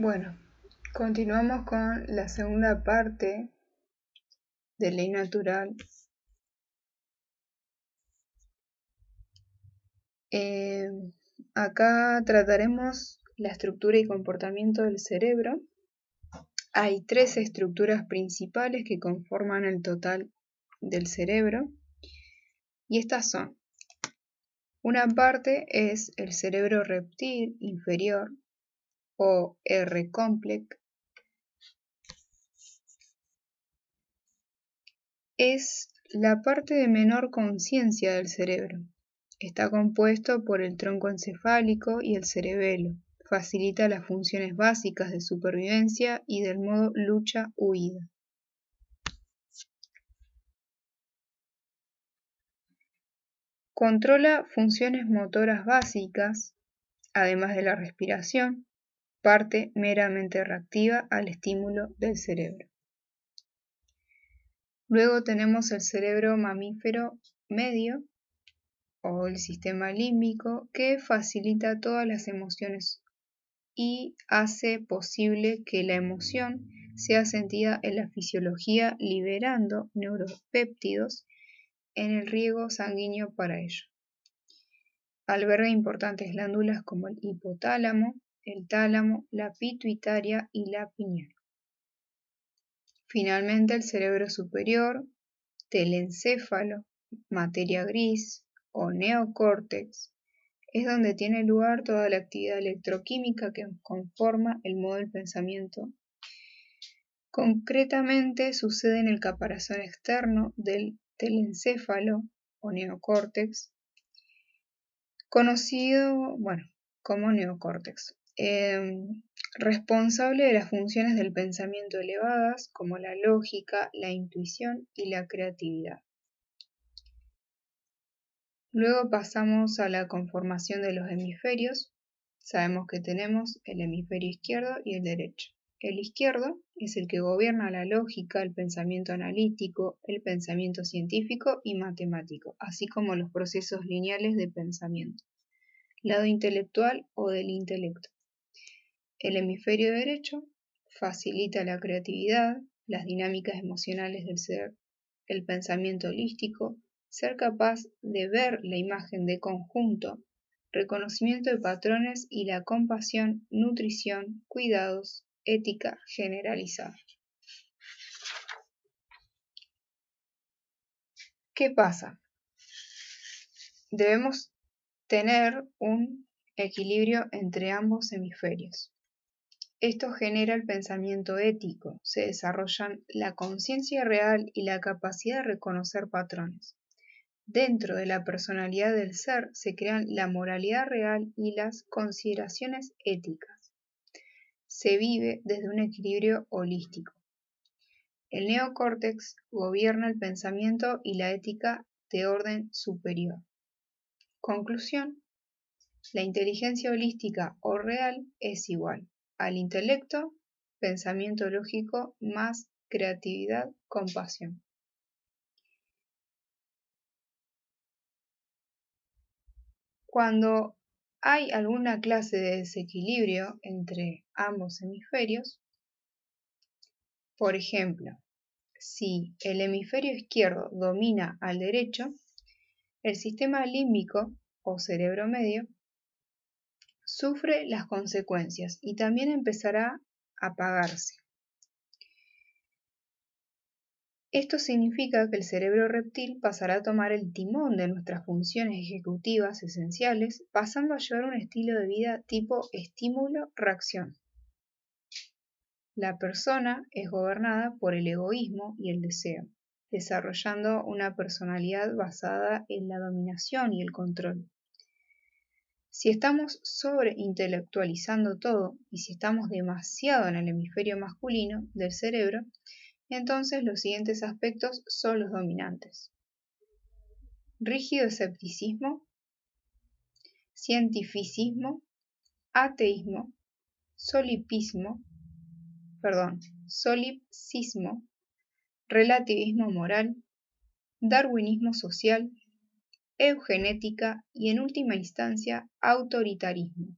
Bueno, continuamos con la segunda parte de ley natural. Eh, acá trataremos la estructura y comportamiento del cerebro. Hay tres estructuras principales que conforman el total del cerebro y estas son una parte es el cerebro reptil inferior, o R-complex es la parte de menor conciencia del cerebro. Está compuesto por el tronco encefálico y el cerebelo. Facilita las funciones básicas de supervivencia y del modo lucha-huida. Controla funciones motoras básicas, además de la respiración, parte meramente reactiva al estímulo del cerebro. Luego tenemos el cerebro mamífero medio o el sistema límbico que facilita todas las emociones y hace posible que la emoción sea sentida en la fisiología liberando neuropéptidos en el riego sanguíneo para ello. Alberga importantes glándulas como el hipotálamo, el tálamo, la pituitaria y la pineal. Finalmente, el cerebro superior, telencéfalo, materia gris o neocórtex, es donde tiene lugar toda la actividad electroquímica que conforma el modo del pensamiento. Concretamente sucede en el caparazón externo del telencéfalo o neocórtex, conocido bueno, como neocórtex. Em, responsable de las funciones del pensamiento elevadas como la lógica, la intuición y la creatividad. Luego pasamos a la conformación de los hemisferios. Sabemos que tenemos el hemisferio izquierdo y el derecho. El izquierdo es el que gobierna la lógica, el pensamiento analítico, el pensamiento científico y matemático, así como los procesos lineales de pensamiento, lado intelectual o del intelecto. El hemisferio derecho facilita la creatividad, las dinámicas emocionales del ser, el pensamiento holístico, ser capaz de ver la imagen de conjunto, reconocimiento de patrones y la compasión, nutrición, cuidados, ética generalizada. ¿Qué pasa? Debemos tener un equilibrio entre ambos hemisferios. Esto genera el pensamiento ético, se desarrollan la conciencia real y la capacidad de reconocer patrones. Dentro de la personalidad del ser se crean la moralidad real y las consideraciones éticas. Se vive desde un equilibrio holístico. El neocórtex gobierna el pensamiento y la ética de orden superior. Conclusión. La inteligencia holística o real es igual al intelecto, pensamiento lógico más creatividad, compasión. Cuando hay alguna clase de desequilibrio entre ambos hemisferios, por ejemplo, si el hemisferio izquierdo domina al derecho, el sistema límbico o cerebro medio sufre las consecuencias y también empezará a apagarse. Esto significa que el cerebro reptil pasará a tomar el timón de nuestras funciones ejecutivas esenciales, pasando a llevar un estilo de vida tipo estímulo-reacción. La persona es gobernada por el egoísmo y el deseo, desarrollando una personalidad basada en la dominación y el control. Si estamos sobreintelectualizando todo y si estamos demasiado en el hemisferio masculino del cerebro, entonces los siguientes aspectos son los dominantes. Rígido escepticismo, cientificismo, ateísmo, solipismo, perdón, solipsismo, relativismo moral, darwinismo social, eugenética y en última instancia autoritarismo.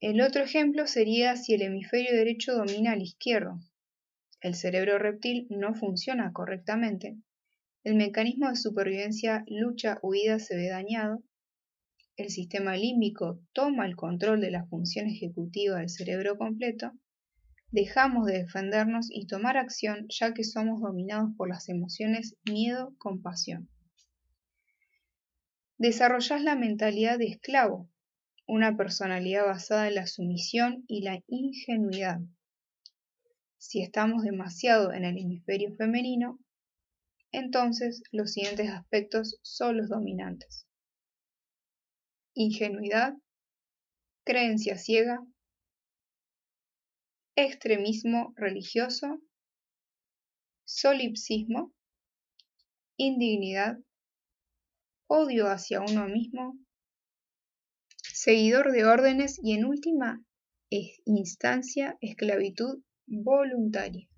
El otro ejemplo sería si el hemisferio derecho domina al izquierdo. El cerebro reptil no funciona correctamente. El mecanismo de supervivencia lucha-huida se ve dañado. El sistema límbico toma el control de la función ejecutiva del cerebro completo. Dejamos de defendernos y tomar acción ya que somos dominados por las emociones miedo, compasión. Desarrollás la mentalidad de esclavo, una personalidad basada en la sumisión y la ingenuidad. Si estamos demasiado en el hemisferio femenino, entonces los siguientes aspectos son los dominantes. Ingenuidad, creencia ciega, extremismo religioso, solipsismo, indignidad, odio hacia uno mismo, seguidor de órdenes y en última instancia esclavitud voluntaria.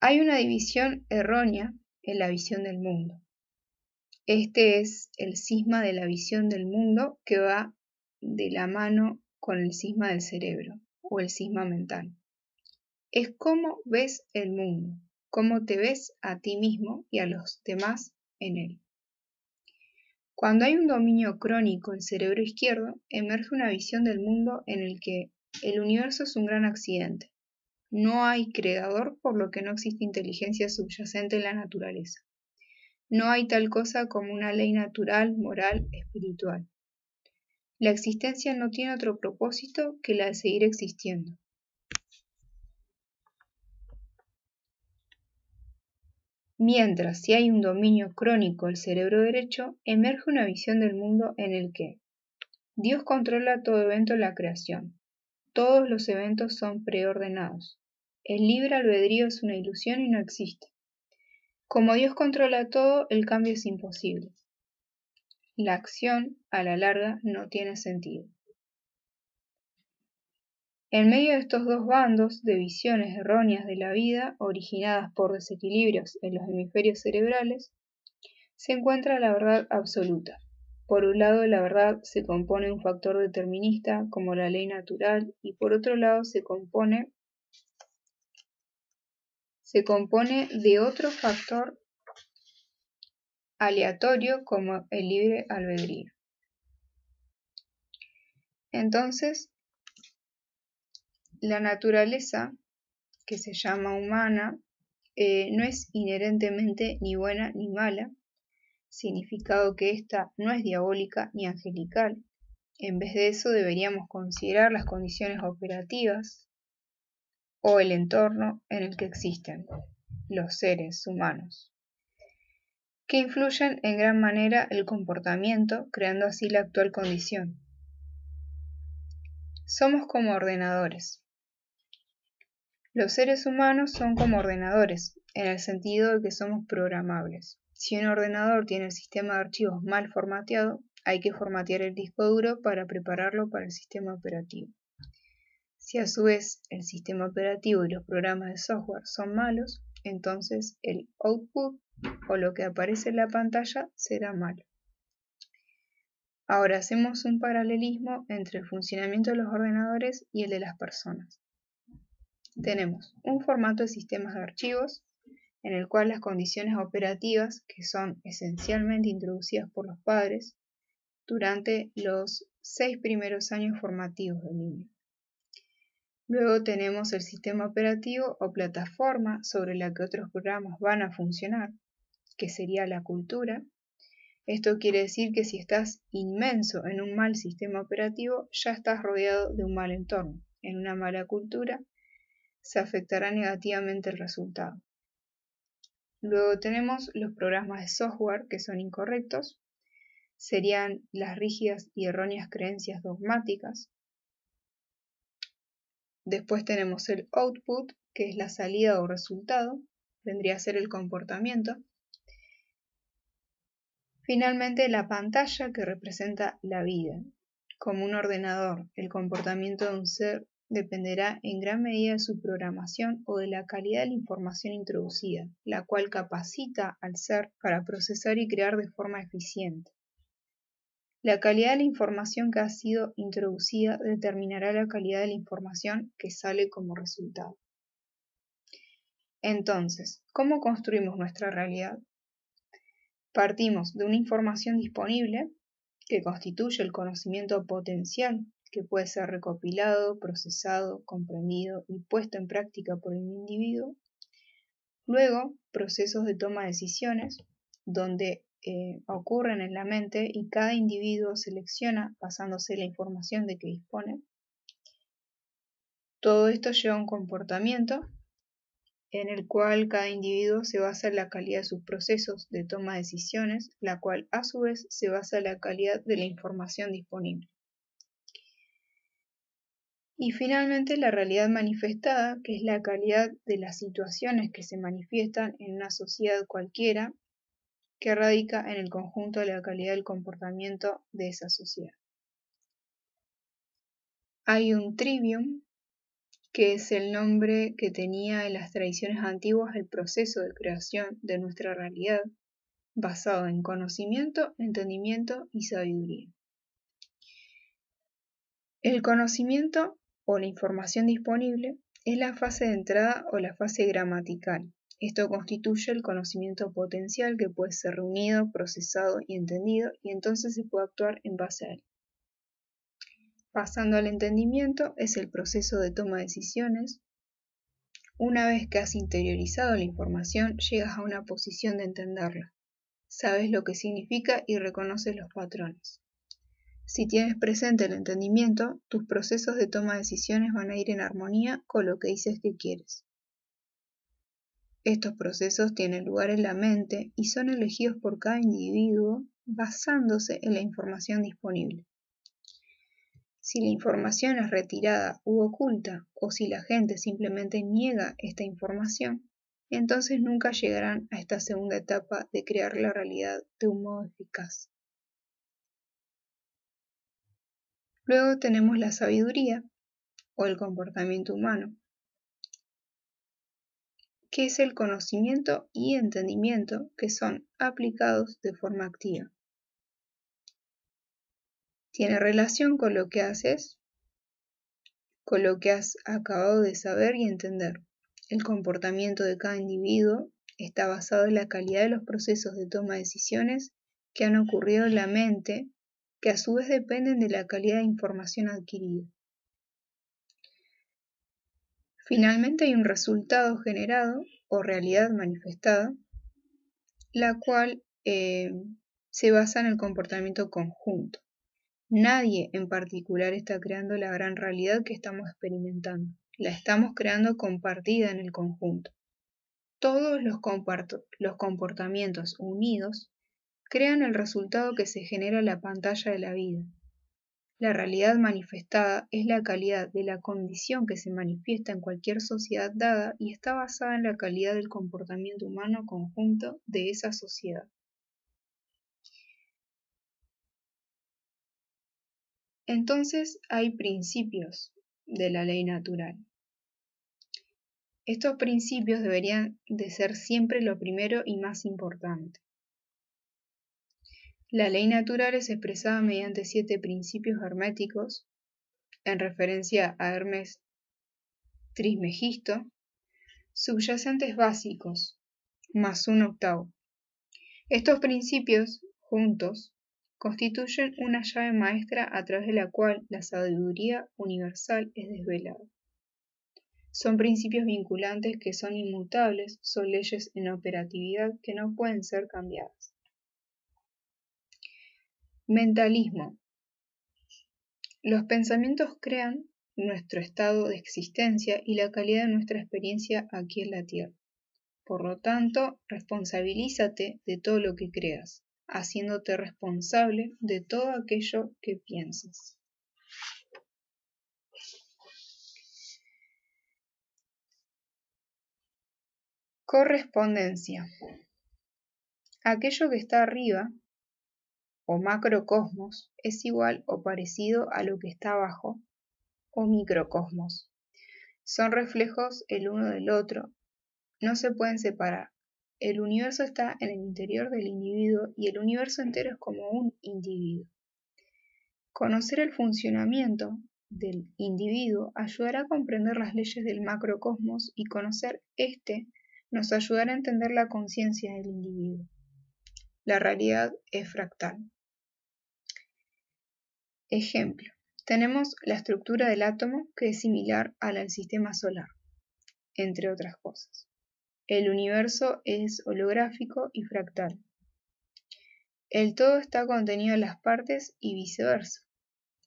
Hay una división errónea en la visión del mundo. Este es el cisma de la visión del mundo que va de la mano con el cisma del cerebro o el cisma mental. Es cómo ves el mundo, cómo te ves a ti mismo y a los demás en él. Cuando hay un dominio crónico del cerebro izquierdo, emerge una visión del mundo en el que el universo es un gran accidente. No hay creador, por lo que no existe inteligencia subyacente en la naturaleza. No hay tal cosa como una ley natural, moral, espiritual. La existencia no tiene otro propósito que la de seguir existiendo. Mientras si hay un dominio crónico del cerebro derecho, emerge una visión del mundo en el que Dios controla todo evento en la creación. Todos los eventos son preordenados. El libre albedrío es una ilusión y no existe. Como Dios controla todo, el cambio es imposible. La acción, a la larga, no tiene sentido. En medio de estos dos bandos de visiones erróneas de la vida, originadas por desequilibrios en los hemisferios cerebrales, se encuentra la verdad absoluta. Por un lado, la verdad se compone de un factor determinista como la ley natural y por otro lado se compone, se compone de otro factor aleatorio como el libre albedrío. Entonces, la naturaleza, que se llama humana, eh, no es inherentemente ni buena ni mala, significado que ésta no es diabólica ni angelical. En vez de eso deberíamos considerar las condiciones operativas o el entorno en el que existen los seres humanos, que influyen en gran manera el comportamiento, creando así la actual condición. Somos como ordenadores. Los seres humanos son como ordenadores, en el sentido de que somos programables. Si un ordenador tiene el sistema de archivos mal formateado, hay que formatear el disco duro para prepararlo para el sistema operativo. Si a su vez el sistema operativo y los programas de software son malos, entonces el output o lo que aparece en la pantalla será malo. Ahora hacemos un paralelismo entre el funcionamiento de los ordenadores y el de las personas tenemos un formato de sistemas de archivos en el cual las condiciones operativas, que son esencialmente introducidas por los padres, durante los seis primeros años formativos del niño. Luego tenemos el sistema operativo o plataforma sobre la que otros programas van a funcionar, que sería la cultura. Esto quiere decir que si estás inmenso en un mal sistema operativo, ya estás rodeado de un mal entorno. En una mala cultura, se afectará negativamente el resultado. Luego tenemos los programas de software que son incorrectos, serían las rígidas y erróneas creencias dogmáticas. Después tenemos el output, que es la salida o resultado, vendría a ser el comportamiento. Finalmente la pantalla que representa la vida. Como un ordenador, el comportamiento de un ser dependerá en gran medida de su programación o de la calidad de la información introducida, la cual capacita al ser para procesar y crear de forma eficiente. La calidad de la información que ha sido introducida determinará la calidad de la información que sale como resultado. Entonces, ¿cómo construimos nuestra realidad? Partimos de una información disponible que constituye el conocimiento potencial que puede ser recopilado, procesado, comprendido y puesto en práctica por el individuo. Luego, procesos de toma de decisiones, donde eh, ocurren en la mente y cada individuo selecciona basándose en la información de que dispone. Todo esto lleva a un comportamiento en el cual cada individuo se basa en la calidad de sus procesos de toma de decisiones, la cual a su vez se basa en la calidad de la información disponible. Y finalmente la realidad manifestada, que es la calidad de las situaciones que se manifiestan en una sociedad cualquiera que radica en el conjunto de la calidad del comportamiento de esa sociedad. Hay un trivium, que es el nombre que tenía en las tradiciones antiguas el proceso de creación de nuestra realidad, basado en conocimiento, entendimiento y sabiduría. El conocimiento o la información disponible es la fase de entrada o la fase gramatical, esto constituye el conocimiento potencial que puede ser reunido, procesado y entendido y entonces se puede actuar en base a él. Pasando al entendimiento es el proceso de toma de decisiones. Una vez que has interiorizado la información, llegas a una posición de entenderla. Sabes lo que significa y reconoces los patrones. Si tienes presente el entendimiento, tus procesos de toma de decisiones van a ir en armonía con lo que dices que quieres. Estos procesos tienen lugar en la mente y son elegidos por cada individuo basándose en la información disponible. Si la información es retirada u oculta o si la gente simplemente niega esta información, entonces nunca llegarán a esta segunda etapa de crear la realidad de un modo eficaz. Luego tenemos la sabiduría o el comportamiento humano, que es el conocimiento y entendimiento que son aplicados de forma activa. Tiene relación con lo que haces, con lo que has acabado de saber y entender. El comportamiento de cada individuo está basado en la calidad de los procesos de toma de decisiones que han ocurrido en la mente, que a su vez dependen de la calidad de información adquirida. Finalmente hay un resultado generado o realidad manifestada, la cual eh, se basa en el comportamiento conjunto. Nadie en particular está creando la gran realidad que estamos experimentando. La estamos creando compartida en el conjunto. Todos los, los comportamientos unidos crean el resultado que se genera en la pantalla de la vida. La realidad manifestada es la calidad de la condición que se manifiesta en cualquier sociedad dada y está basada en la calidad del comportamiento humano conjunto de esa sociedad. Entonces hay principios de la ley natural. Estos principios deberían de ser siempre lo primero y más importante. La ley natural es expresada mediante siete principios herméticos, en referencia a Hermes Trismegisto, subyacentes básicos, más un octavo. Estos principios, juntos, constituyen una llave maestra a través de la cual la sabiduría universal es desvelada. Son principios vinculantes que son inmutables, son leyes en operatividad que no pueden ser cambiadas. Mentalismo. Los pensamientos crean nuestro estado de existencia y la calidad de nuestra experiencia aquí en la Tierra. Por lo tanto, responsabilízate de todo lo que creas, haciéndote responsable de todo aquello que piensas. Correspondencia. Aquello que está arriba o macrocosmos es igual o parecido a lo que está abajo o microcosmos. Son reflejos el uno del otro, no se pueden separar. El universo está en el interior del individuo y el universo entero es como un individuo. Conocer el funcionamiento del individuo ayudará a comprender las leyes del macrocosmos y conocer este nos ayudará a entender la conciencia del individuo. La realidad es fractal. Ejemplo. Tenemos la estructura del átomo que es similar a la del sistema solar, entre otras cosas. El universo es holográfico y fractal. El todo está contenido en las partes y viceversa.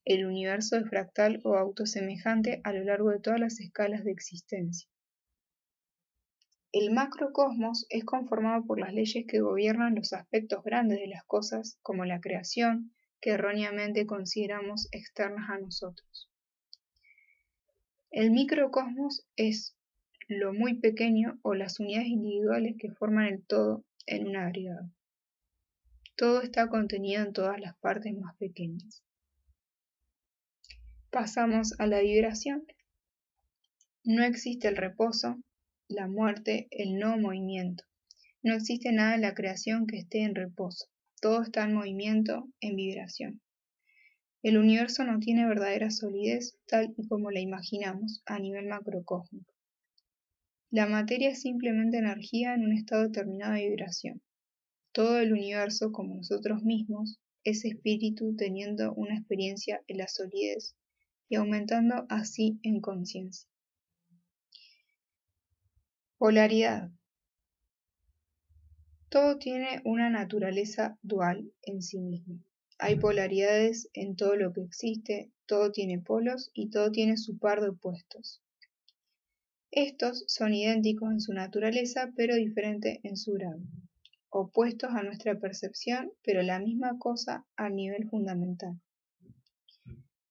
El universo es fractal o autosemejante a lo largo de todas las escalas de existencia. El macrocosmos es conformado por las leyes que gobiernan los aspectos grandes de las cosas, como la creación, que erróneamente consideramos externas a nosotros. El microcosmos es lo muy pequeño o las unidades individuales que forman el todo en un agregado. Todo está contenido en todas las partes más pequeñas. Pasamos a la vibración. No existe el reposo, la muerte, el no movimiento. No existe nada en la creación que esté en reposo. Todo está en movimiento, en vibración. El universo no tiene verdadera solidez tal y como la imaginamos a nivel macrocósmico. La materia es simplemente energía en un estado determinado de vibración. Todo el universo, como nosotros mismos, es espíritu teniendo una experiencia en la solidez y aumentando así en conciencia. Polaridad. Todo tiene una naturaleza dual en sí mismo. Hay polaridades en todo lo que existe, todo tiene polos y todo tiene su par de opuestos. Estos son idénticos en su naturaleza, pero diferentes en su grado. Opuestos a nuestra percepción, pero la misma cosa a nivel fundamental.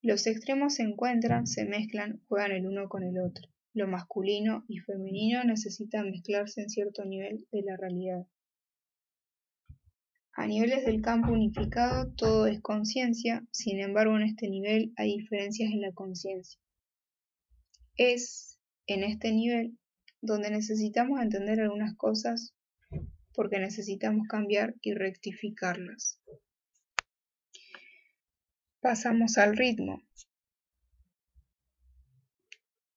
Los extremos se encuentran, se mezclan, juegan el uno con el otro. Lo masculino y femenino necesitan mezclarse en cierto nivel de la realidad. A niveles del campo unificado todo es conciencia, sin embargo en este nivel hay diferencias en la conciencia. Es en este nivel donde necesitamos entender algunas cosas porque necesitamos cambiar y rectificarlas. Pasamos al ritmo.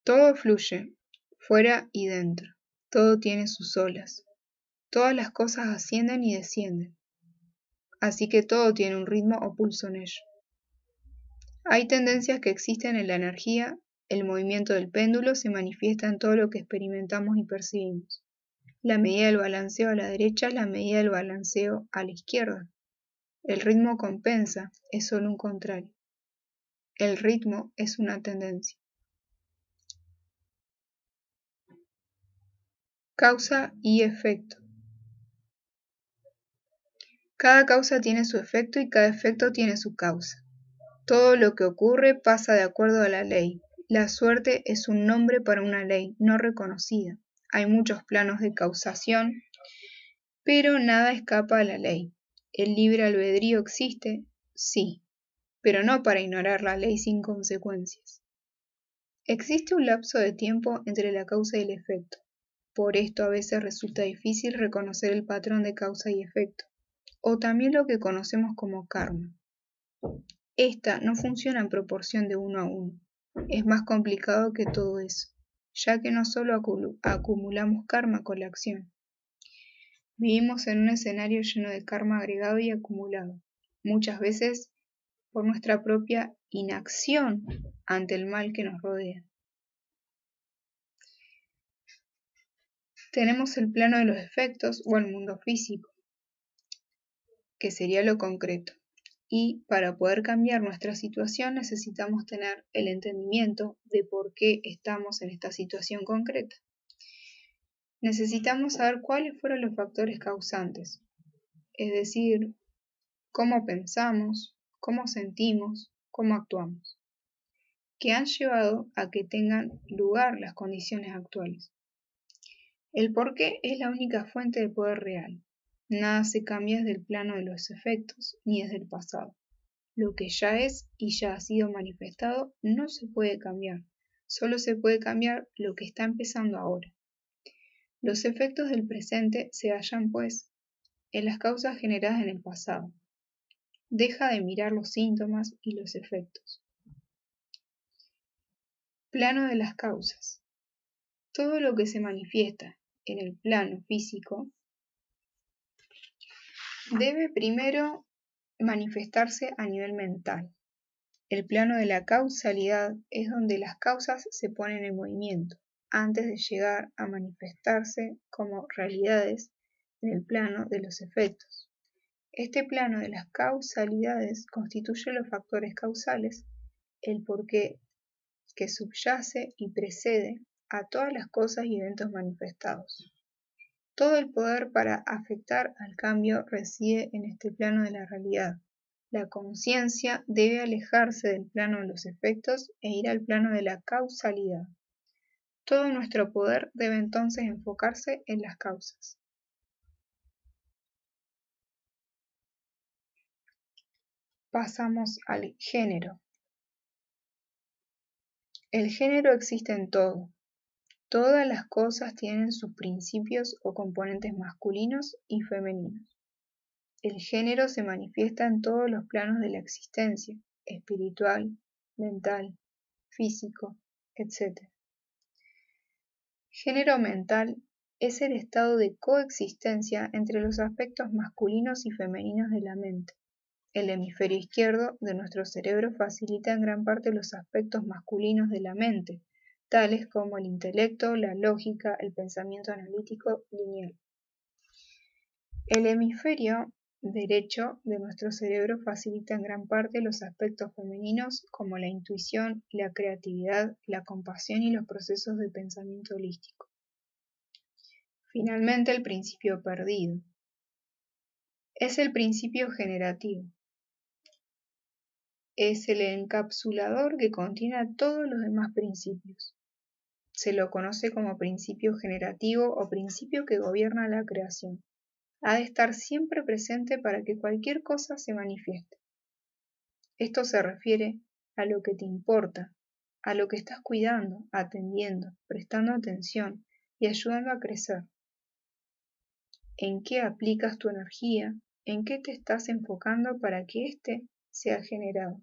Todo fluye, fuera y dentro. Todo tiene sus olas. Todas las cosas ascienden y descienden. Así que todo tiene un ritmo o pulso en ello. Hay tendencias que existen en la energía. El movimiento del péndulo se manifiesta en todo lo que experimentamos y percibimos. La medida del balanceo a la derecha es la medida del balanceo a la izquierda. El ritmo compensa, es solo un contrario. El ritmo es una tendencia. Causa y efecto. Cada causa tiene su efecto y cada efecto tiene su causa. Todo lo que ocurre pasa de acuerdo a la ley. La suerte es un nombre para una ley no reconocida. Hay muchos planos de causación, pero nada escapa a la ley. ¿El libre albedrío existe? Sí, pero no para ignorar la ley sin consecuencias. Existe un lapso de tiempo entre la causa y el efecto. Por esto a veces resulta difícil reconocer el patrón de causa y efecto, o también lo que conocemos como karma. Esta no funciona en proporción de uno a uno. Es más complicado que todo eso, ya que no solo acumulamos karma con la acción, Vivimos en un escenario lleno de karma agregado y acumulado, muchas veces por nuestra propia inacción ante el mal que nos rodea. Tenemos el plano de los efectos o el mundo físico, que sería lo concreto. Y para poder cambiar nuestra situación necesitamos tener el entendimiento de por qué estamos en esta situación concreta necesitamos saber cuáles fueron los factores causantes, es decir, cómo pensamos, cómo sentimos, cómo actuamos, que han llevado a que tengan lugar las condiciones actuales. El porqué es la única fuente de poder real. Nada se cambia desde el plano de los efectos ni desde el pasado. Lo que ya es y ya ha sido manifestado no se puede cambiar. Solo se puede cambiar lo que está empezando ahora. Los efectos del presente se hallan, pues, en las causas generadas en el pasado. deja de mirar los síntomas y los efectos. Plano de las causas. Todo lo que se manifiesta en el plano físico debe primero manifestarse a nivel mental. El plano de la causalidad es donde las causas se ponen en movimiento antes de llegar a manifestarse como realidades en el plano de los efectos. Este plano de las causalidades constituye los factores causales, el porqué que subyace y precede a todas las cosas y eventos manifestados. Todo el poder para afectar al cambio reside en este plano de la realidad. La conciencia debe alejarse del plano de los efectos e ir al plano de la causalidad. Todo nuestro poder debe entonces enfocarse en las causas. Pasamos al género. El género existe en todo, Todas las cosas tienen sus principios o componentes masculinos y femeninos. El género se manifiesta en todos los planos de la existencia, espiritual, mental, físico, etc. Género mental es el estado de coexistencia entre los aspectos masculinos y femeninos de la mente. El hemisferio izquierdo de nuestro cerebro facilita en gran parte los aspectos masculinos de la mente, tales como el intelecto, la lógica, el pensamiento analítico lineal. El hemisferio derecho de nuestro cerebro facilita en gran parte los aspectos femeninos como la intuición, la creatividad, la compasión y los procesos de pensamiento holístico. Finalmente, el principio perdido. Es el principio generativo. Es el encapsulador que contiene a todos los demás principios. Se lo conoce como principio generativo o principio que gobierna la creación. Ha de estar siempre presente para que cualquier cosa se manifieste. Esto se refiere a lo que te importa, a lo que estás cuidando, atendiendo, prestando atención y ayudando a crecer. ¿En qué aplicas tu energía? ¿En qué te estás enfocando para que éste sea generado?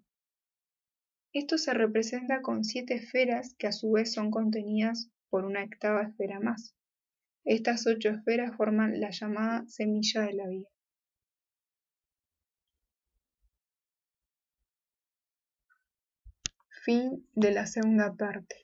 Esto se representa con siete esferas que a su vez son contenidas por una octava esfera más. Estas ocho esferas forman la llamada semilla de la vida. Fin de la segunda parte.